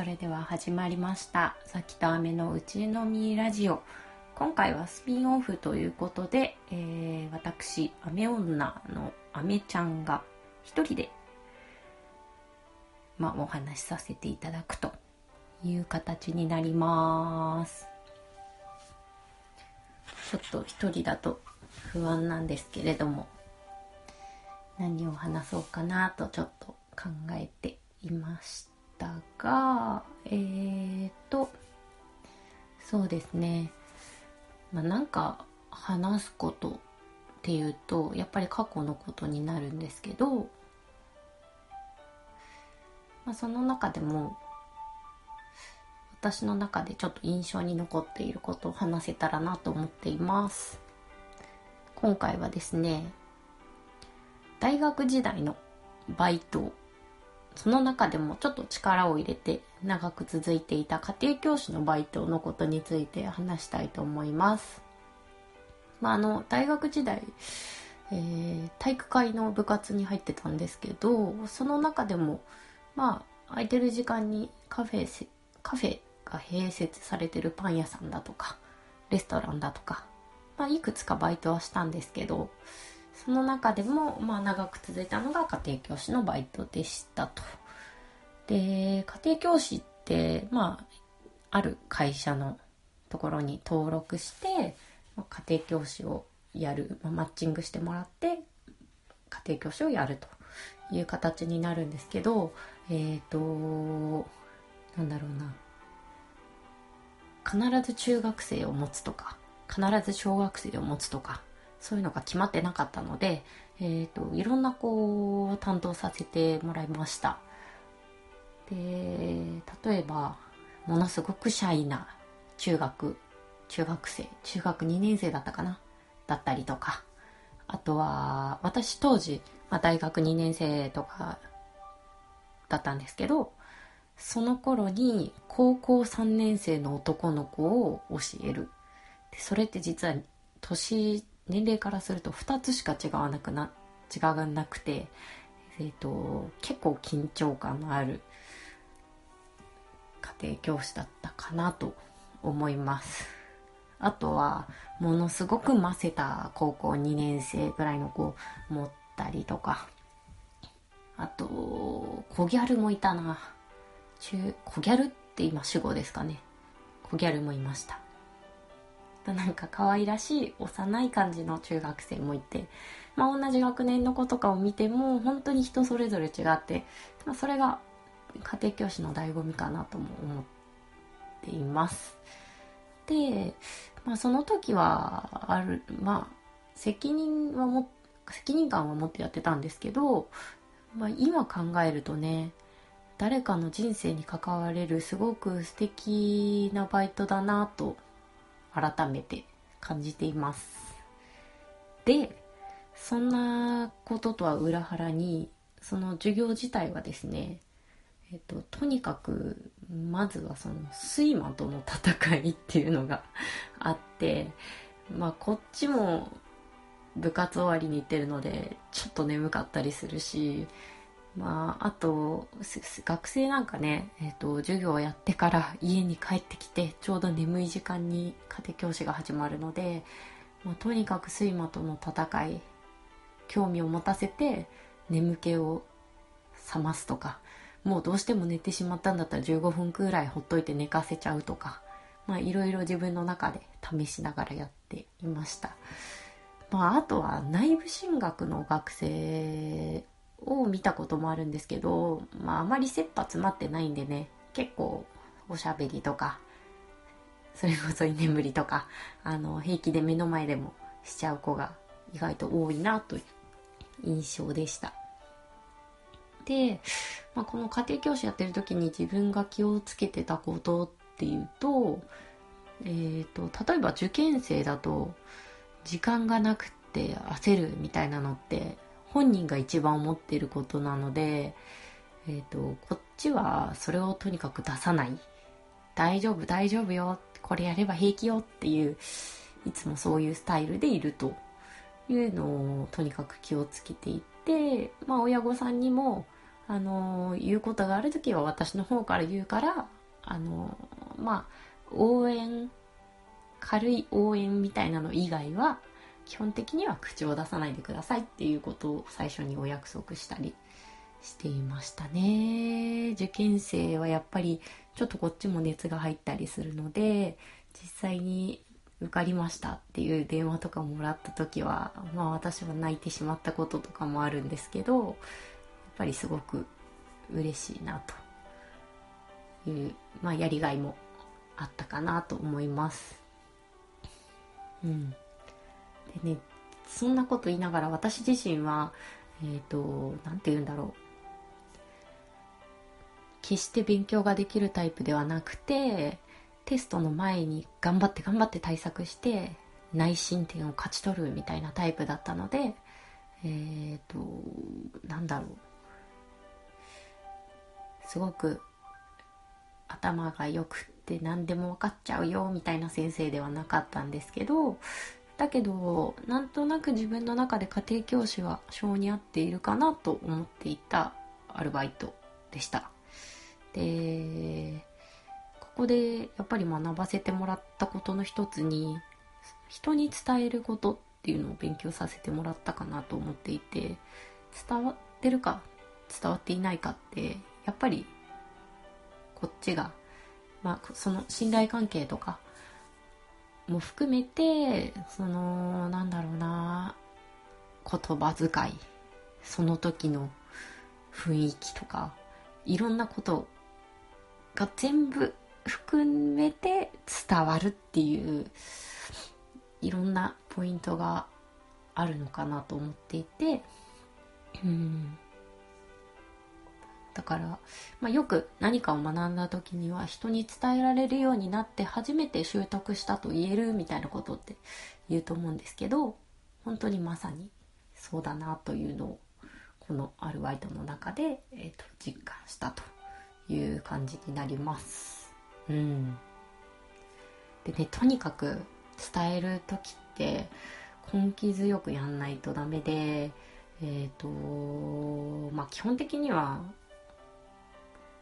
それでは始まりました「さきとあめのうちのみラジオ」今回はスピンオフということで、えー、私アメ女のアメちゃんが一人で、まあ、お話しさせていただくという形になります。ちょっと一人だと不安なんですけれども何を話そうかなとちょっと考えていましたがえーとそうですね。まあなんか話すことっていうとやっぱり過去のことになるんですけど、まあ、その中でも私の中でちょっと印象に残っていることを話せたらなと思っています。今回はですね大学時代のバイトその中でもちょっと力を入れて長く続いていた家庭教師のバイトのことについて話したいと思います。まあ、あの大学時代、えー、体育会の部活に入ってたんですけどその中でもまあ空いてる時間にカフェカフェが併設されてるパン屋さんだとかレストランだとか、まあ、いくつかバイトはしたんですけどその中でも、まあ、長く続いたのが家庭教師のバイトでしたと。で家庭教師ってまあある会社のところに登録して家庭教師をやる、まあ、マッチングしてもらって家庭教師をやるという形になるんですけどえっ、ー、となんだろうな必ず中学生を持つとか必ず小学生を持つとかそういうのが決まってなかったので、えーと、いろんなこう担当させてもらいました。で例えばものすごくシャイな中学中学生中学2年生だったかな？だったりとか。あとは私当時、まあ、大学2年生とかだったんですけどその頃に高校3年生の男の子を教える。でそれって実は年年齢からすると2つしか違わなくな違わなくて、えーと結構緊張感のある家庭教師だったかなと思います。あとはものすごくませた高校2年生ぐらいの子持ったりとか。あと小ギャルもいたな。中小ギャルって今主語ですかね。小ギャルもいました。なんか可愛らしい幼い感じの中学生もいて、まあ、同じ学年の子とかを見ても本当に人それぞれ違って、まあ、それが家庭教師の醍醐味かなとも思っています。でまあ、その時はあるまあ責任はも責任感は持ってやってたんですけど、まあ、今考えるとね誰かの人生に関われるすごく素敵なバイトだなと改めて感じています。でそんなこととは裏腹にその授業自体はですねえっと、とにかくまずはその睡魔との戦いっていうのがあってまあこっちも部活終わりに行ってるのでちょっと眠かったりするしまああと学生なんかね、えっと、授業をやってから家に帰ってきてちょうど眠い時間に家庭教師が始まるので、まあ、とにかく睡魔との戦い興味を持たせて眠気を覚ますとかもうどうしても寝てしまったんだったら15分くらいほっといて寝かせちゃうとか、まあいろいろ自分の中で試しながらやっていました。まああとは内部進学の学生見たこともあるんですけど、まああまり切羽詰まってないんでね、結構おしゃべりとか、それこそ居眠りとか、あの、平気で目の前でもしちゃう子が意外と多いなという印象でした。で、まあ、この家庭教師やってる時に自分が気をつけてたことっていうと,、えーと、例えば受験生だと時間がなくて焦るみたいなのって本人が一番思っていることなので、えーと、こっちはそれをとにかく出さない。大丈夫大丈夫よ。これやれば平気よっていういつもそういうスタイルでいるというのをとにかく気をつけていって、まあ、親御さんにもあの言うことがある時は私の方から言うからあのまあ応援軽い応援みたいなの以外は基本的には口を出さないでくださいっていうことを最初にお約束したりしていましたね。受験生はやっぱりちょっとこっちも熱が入ったりするので実際に受かりましたっていう電話とかもらった時はまあ私は泣いてしまったこととかもあるんですけどやっぱりすごく嬉しいなという、まあ、やりがいもあったかなと思います。うん。でねそんなこと言いながら私自身はえっ、ー、と何て言うんだろう。決して勉強ができるタイプではなくてテストの前に頑張って頑張って対策して内申点を勝ち取るみたいなタイプだったのでえっ、ー、となんだろう。すごく頭が良くって何でも分かっちゃうよみたいな先生ではなかったんですけどだけどなんとなく自分の中で家庭教師は性に合っているかなと思っていたアルバイトでした。でここでやっぱり学ばせてもらったことの一つに人に伝えることっていうのを勉強させてもらったかなと思っていて伝わってるか伝わっていないかってやっぱりこっちが、まあ、その信頼関係とかも含めてそのなんだろうな言葉遣いその時の雰囲気とかいろんなことが全部含めて伝わるっていういろんなポイントがあるのかなと思っていてうん。だから、まあ、よく何かを学んだ時には人に伝えられるようになって初めて習得したと言えるみたいなことって言うと思うんですけど本当にまさにそうだなというのをこのアルバイトの中で、えーと、実感したという感じになります。うん、でねとにかく伝える時って根気強くやんないとダメでえ、ー、とまあ基本的には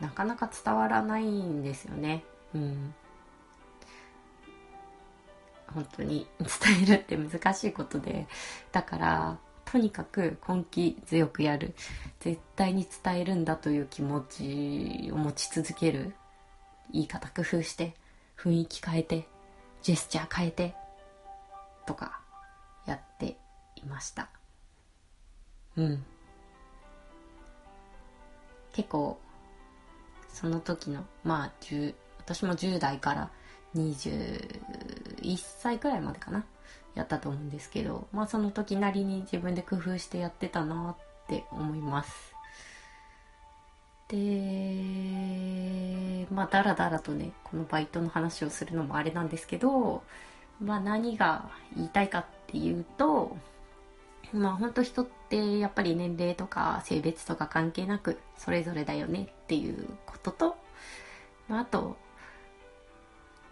なかなか伝わらないんですよね。うん。本当に伝えるって難しいことで、だから、とにかく根気強くやる。絶対に伝えるんだという気持ちを持ち続ける。言い方工夫して、雰囲気変えて、ジェスチャー変えて、とか、やっていました。うん。結構その時のまあ10私も10代から21歳くらいまでかなやったと思うんですけどまあその時なりに自分で工夫してやってたなって思います。でまあだらだらとねこのバイトの話をするのもあれなんですけどまあ何が言いたいかっていうとまあ本当人ってやっぱり年齢とか性別とか関係なくそれぞれだよねっていうことと、まあ、あと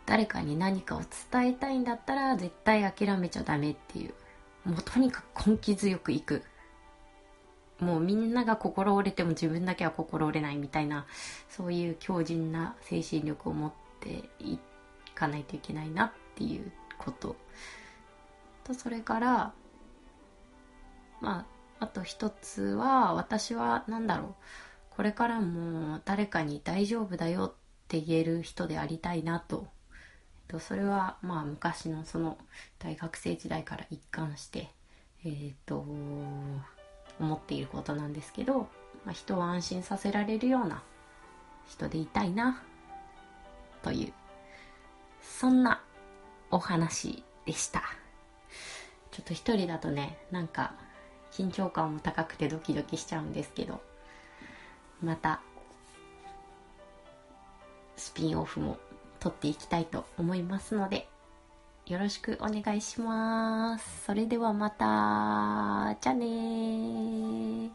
誰かに何かを伝えたいんだったら絶対諦めちゃダメっていうもうとにかく根気強くいく。もうみんなが心折れても自分だけは心折れないみたいなそういう強靭な精神力を持っていかないといけないなっていうこと。とそれからまああと一つは私は何だろうこれからも誰かに大丈夫だよって言える人でありたいなと。とそれはまあ昔のその大学生時代から一貫してえっ、と思っていることなんですけど、まあ、人を安心させられるような人でいたいなというそんなお話でした。ちょっと一人だとねなんか緊張感も高くてドキドキしちゃうんですけどまたスピンオフも撮っていきたいと思いますのでよろしくお願いします。それではまた。じゃあね